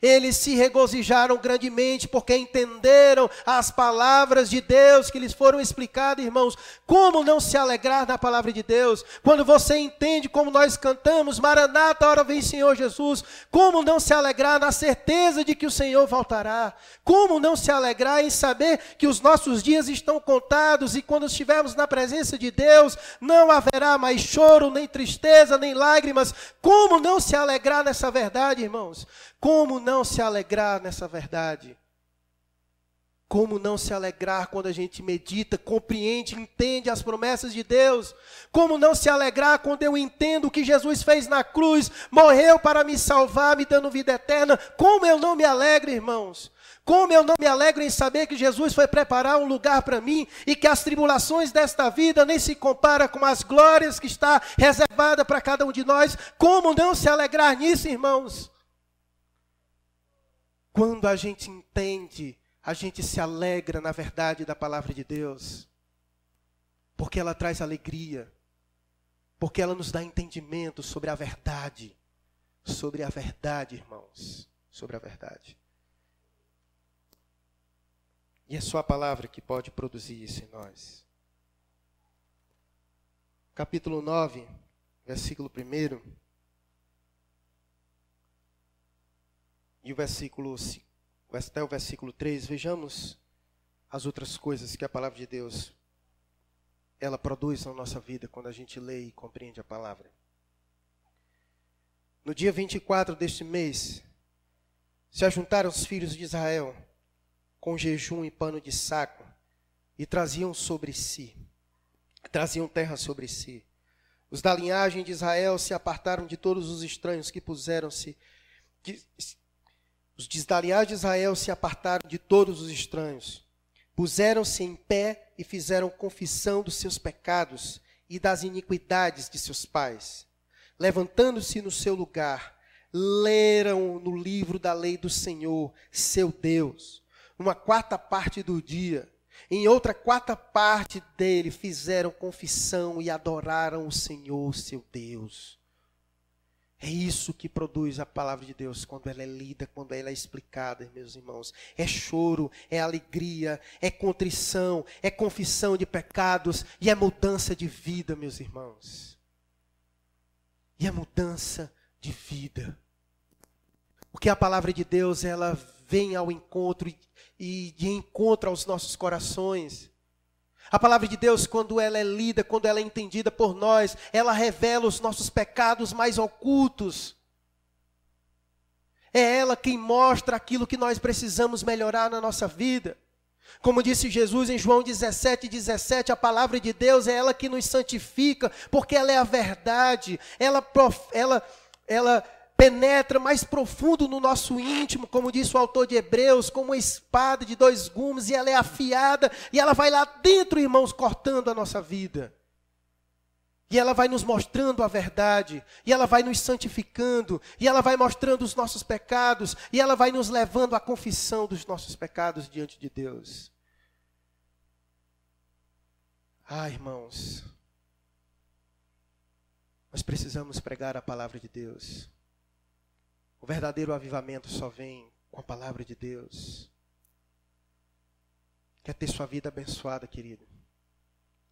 Eles se regozijaram grandemente porque entenderam as palavras de Deus que lhes foram explicadas, irmãos. Como não se alegrar na palavra de Deus? Quando você entende como nós cantamos, Maranata, hora vem Senhor Jesus. Como não se alegrar na certeza de que o Senhor voltará? Como não se alegrar em saber que os nossos dias estão contados e quando estivermos na presença de Deus, não haverá mais choro, nem tristeza, nem lágrimas? Como não se alegrar nessa verdade, irmãos? Como não se alegrar nessa verdade? Como não se alegrar quando a gente medita, compreende, entende as promessas de Deus? Como não se alegrar quando eu entendo o que Jesus fez na cruz, morreu para me salvar, me dando vida eterna? Como eu não me alegro, irmãos? Como eu não me alegro em saber que Jesus foi preparar um lugar para mim e que as tribulações desta vida nem se compara com as glórias que está reservada para cada um de nós? Como não se alegrar nisso, irmãos? Quando a gente entende, a gente se alegra na verdade da palavra de Deus, porque ela traz alegria, porque ela nos dá entendimento sobre a verdade, sobre a verdade, irmãos, sobre a verdade. E é só a palavra que pode produzir isso em nós. Capítulo 9, versículo 1. E o versículo, até o versículo 3, vejamos as outras coisas que a palavra de Deus ela produz na nossa vida quando a gente lê e compreende a palavra. No dia 24 deste mês, se ajuntaram os filhos de Israel com jejum e pano de saco e traziam sobre si, traziam terra sobre si. Os da linhagem de Israel se apartaram de todos os estranhos que puseram-se os desdaliados de Israel se apartaram de todos os estranhos, puseram-se em pé e fizeram confissão dos seus pecados e das iniquidades de seus pais. Levantando-se no seu lugar, leram no livro da lei do Senhor, seu Deus, uma quarta parte do dia. Em outra quarta parte dele fizeram confissão e adoraram o Senhor, seu Deus. É isso que produz a palavra de Deus quando ela é lida, quando ela é explicada, meus irmãos. É choro, é alegria, é contrição, é confissão de pecados e é mudança de vida, meus irmãos. E é mudança de vida. Porque a palavra de Deus, ela vem ao encontro e, e de encontro aos nossos corações. A palavra de Deus, quando ela é lida, quando ela é entendida por nós, ela revela os nossos pecados mais ocultos. É ela quem mostra aquilo que nós precisamos melhorar na nossa vida. Como disse Jesus em João 17, 17, a palavra de Deus é ela que nos santifica, porque ela é a verdade, ela, ela, ela penetra mais profundo no nosso íntimo, como disse o autor de Hebreus, como uma espada de dois gumes, e ela é afiada, e ela vai lá dentro, irmãos, cortando a nossa vida. E ela vai nos mostrando a verdade, e ela vai nos santificando, e ela vai mostrando os nossos pecados, e ela vai nos levando à confissão dos nossos pecados diante de Deus. Ah, irmãos, nós precisamos pregar a palavra de Deus. O verdadeiro avivamento só vem com a palavra de Deus. Quer ter sua vida abençoada, querido?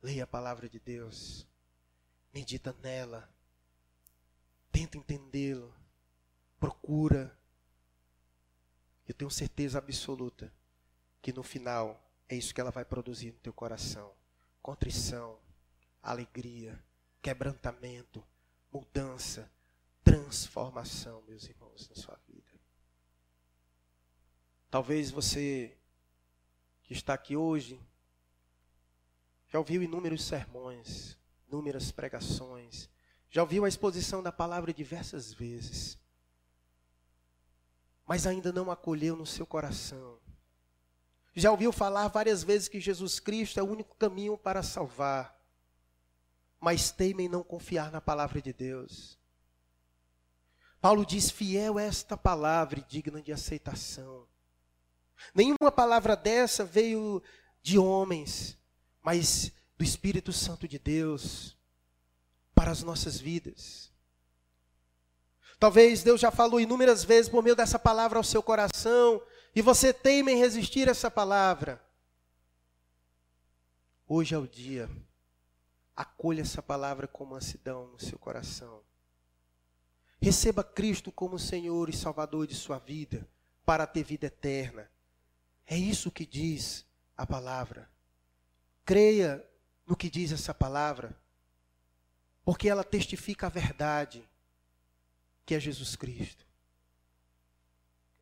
Leia a palavra de Deus. Medita nela. Tenta entendê-lo. Procura. Eu tenho certeza absoluta que no final é isso que ela vai produzir no teu coração: contrição, alegria, quebrantamento, mudança, transformação, meus irmãos, na sua vida. Talvez você que está aqui hoje já ouviu inúmeros sermões, inúmeras pregações, já ouviu a exposição da palavra diversas vezes, mas ainda não acolheu no seu coração. Já ouviu falar várias vezes que Jesus Cristo é o único caminho para salvar, mas teima em não confiar na palavra de Deus. Paulo diz: fiel é esta palavra e digna de aceitação. Nenhuma palavra dessa veio de homens, mas do Espírito Santo de Deus para as nossas vidas. Talvez Deus já falou inúmeras vezes por meio dessa palavra ao seu coração e você teima em resistir a essa palavra. Hoje é o dia. Acolha essa palavra com mansidão no seu coração. Receba Cristo como Senhor e Salvador de sua vida, para ter vida eterna. É isso que diz a palavra. Creia no que diz essa palavra, porque ela testifica a verdade, que é Jesus Cristo.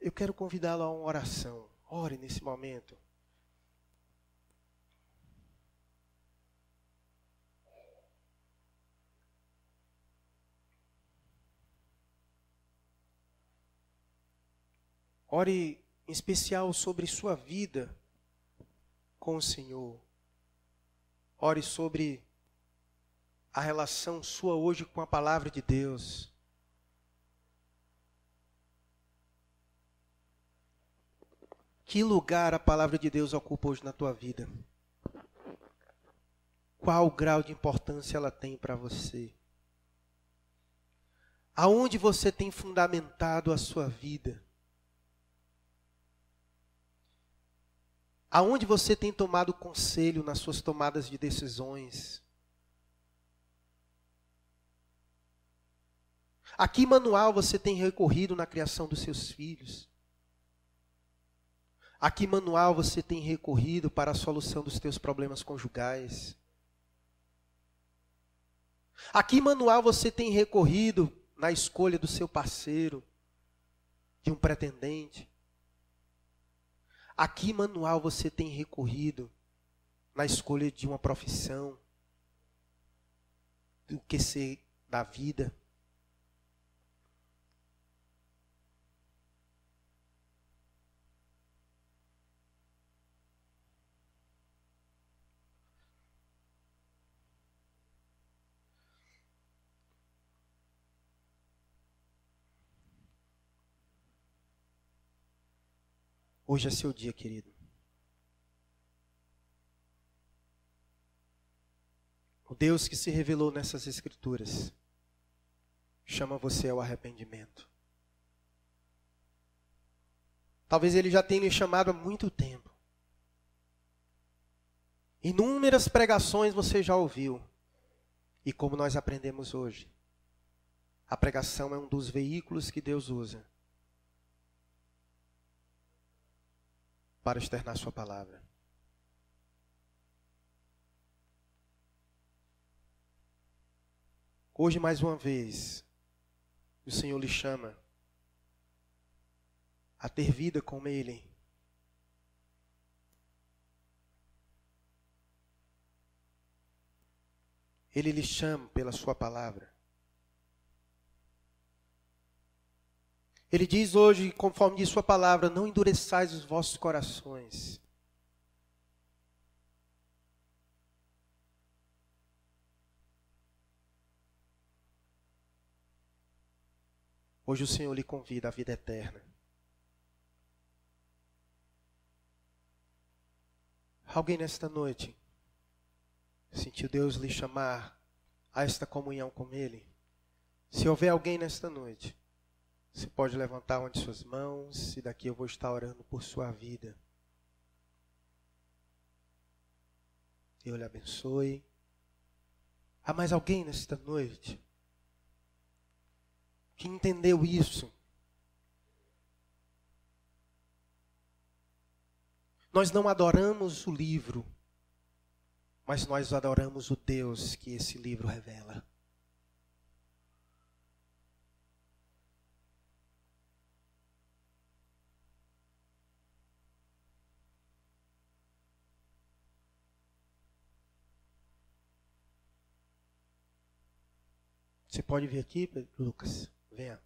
Eu quero convidá-lo a uma oração. Ore nesse momento. Ore em especial sobre sua vida com o Senhor. Ore sobre a relação sua hoje com a palavra de Deus. Que lugar a palavra de Deus ocupa hoje na tua vida? Qual grau de importância ela tem para você? Aonde você tem fundamentado a sua vida? Aonde você tem tomado conselho nas suas tomadas de decisões? A que manual você tem recorrido na criação dos seus filhos? A que manual você tem recorrido para a solução dos teus problemas conjugais? A que manual você tem recorrido na escolha do seu parceiro, de um pretendente? A que manual você tem recorrido na escolha de uma profissão, do que ser da vida? Hoje é seu dia, querido. O Deus que se revelou nessas Escrituras chama você ao arrependimento. Talvez ele já tenha lhe chamado há muito tempo. Inúmeras pregações você já ouviu. E como nós aprendemos hoje, a pregação é um dos veículos que Deus usa para externar Sua palavra. Hoje, mais uma vez, o Senhor lhe chama a ter vida com Ele. Ele lhe chama pela Sua palavra. Ele diz hoje, conforme diz Sua palavra: não endureçais os vossos corações. Hoje o Senhor lhe convida à vida eterna. Alguém nesta noite sentiu Deus lhe chamar a esta comunhão com Ele? Se houver alguém nesta noite, você pode levantar uma de suas mãos e daqui eu vou estar orando por sua vida. Deus lhe abençoe. Há mais alguém nesta noite? que entendeu isso. Nós não adoramos o livro, mas nós adoramos o Deus que esse livro revela. Você pode vir aqui, Lucas? Venha.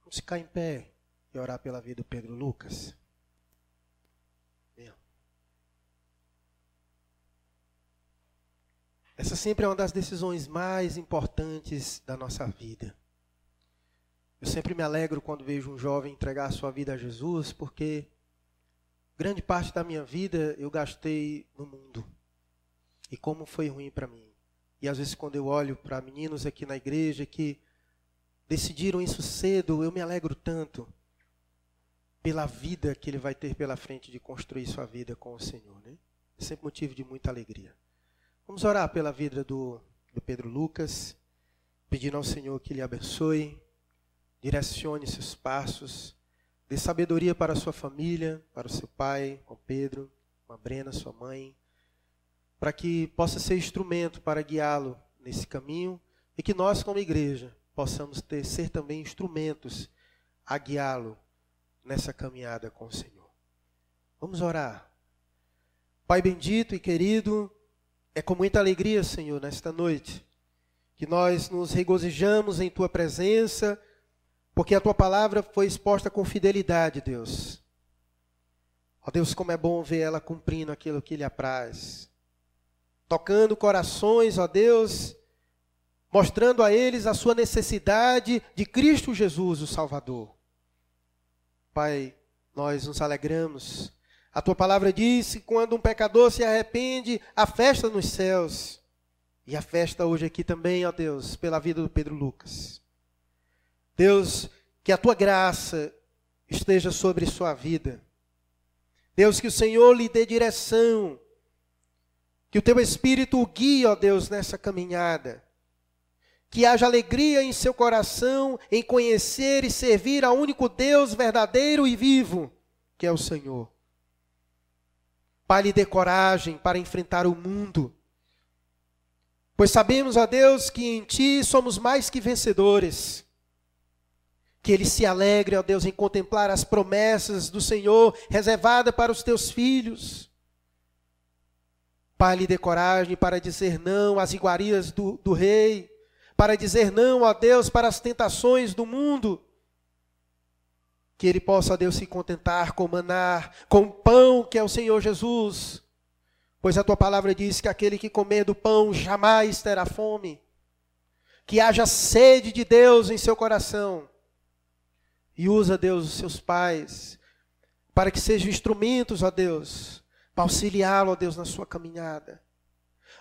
Vamos ficar em pé e orar pela vida do Pedro Lucas. Venha. Essa sempre é uma das decisões mais importantes da nossa vida. Eu sempre me alegro quando vejo um jovem entregar sua vida a Jesus, porque grande parte da minha vida eu gastei no mundo. E como foi ruim para mim. E às vezes quando eu olho para meninos aqui na igreja que decidiram isso cedo, eu me alegro tanto pela vida que ele vai ter pela frente de construir sua vida com o Senhor. Né? É sempre motivo de muita alegria. Vamos orar pela vida do, do Pedro Lucas, pedindo ao Senhor que lhe abençoe direcione seus passos, dê sabedoria para a sua família, para o seu pai, com Pedro, com a Brena, sua mãe, para que possa ser instrumento para guiá-lo nesse caminho e que nós, como igreja, possamos ter, ser também instrumentos a guiá-lo nessa caminhada com o Senhor. Vamos orar. Pai bendito e querido, é com muita alegria, Senhor, nesta noite, que nós nos regozijamos em Tua presença porque a tua palavra foi exposta com fidelidade, Deus. Ó Deus, como é bom ver ela cumprindo aquilo que lhe apraz. Tocando corações, ó Deus, mostrando a eles a sua necessidade de Cristo Jesus, o Salvador. Pai, nós nos alegramos. A tua palavra diz que quando um pecador se arrepende, a festa nos céus. E a festa hoje aqui também, ó Deus, pela vida do Pedro Lucas. Deus, que a tua graça esteja sobre sua vida. Deus, que o Senhor lhe dê direção. Que o teu espírito o guie, ó Deus, nessa caminhada. Que haja alegria em seu coração em conhecer e servir ao único Deus verdadeiro e vivo, que é o Senhor. Pai, lhe dê coragem para enfrentar o mundo. Pois sabemos, ó Deus, que em Ti somos mais que vencedores. Que ele se alegre, ó Deus, em contemplar as promessas do Senhor reservadas para os teus filhos. Pai, lhe dê coragem para dizer não às iguarias do, do rei, para dizer não, ó Deus, para as tentações do mundo. Que ele possa, ó Deus, se contentar com manar, com o pão que é o Senhor Jesus, Pois a tua palavra diz que aquele que comer do pão jamais terá fome. Que haja sede de Deus em seu coração. E usa, Deus, os seus pais, para que sejam instrumentos, ó Deus, para auxiliá-lo, ó Deus, na sua caminhada.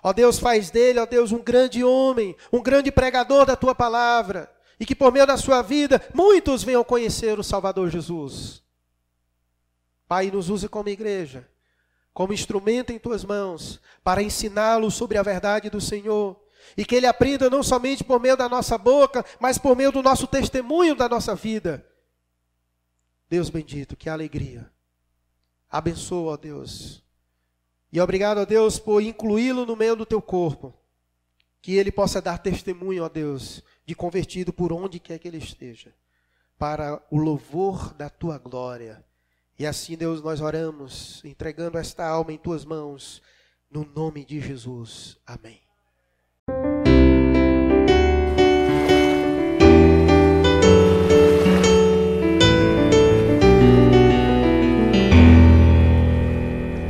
Ó Deus, faz dele, ó Deus, um grande homem, um grande pregador da tua palavra. E que por meio da sua vida, muitos venham conhecer o Salvador Jesus. Pai, nos use como igreja como instrumento em tuas mãos, para ensiná-lo sobre a verdade do Senhor. E que ele aprenda não somente por meio da nossa boca, mas por meio do nosso testemunho da nossa vida. Deus bendito, que alegria. Abençoa, ó Deus. E obrigado, ó Deus, por incluí-lo no meio do teu corpo. Que ele possa dar testemunho, ó Deus, de convertido por onde quer que ele esteja, para o louvor da tua glória e assim, Deus, nós oramos, entregando esta alma em tuas mãos, no nome de Jesus. Amém.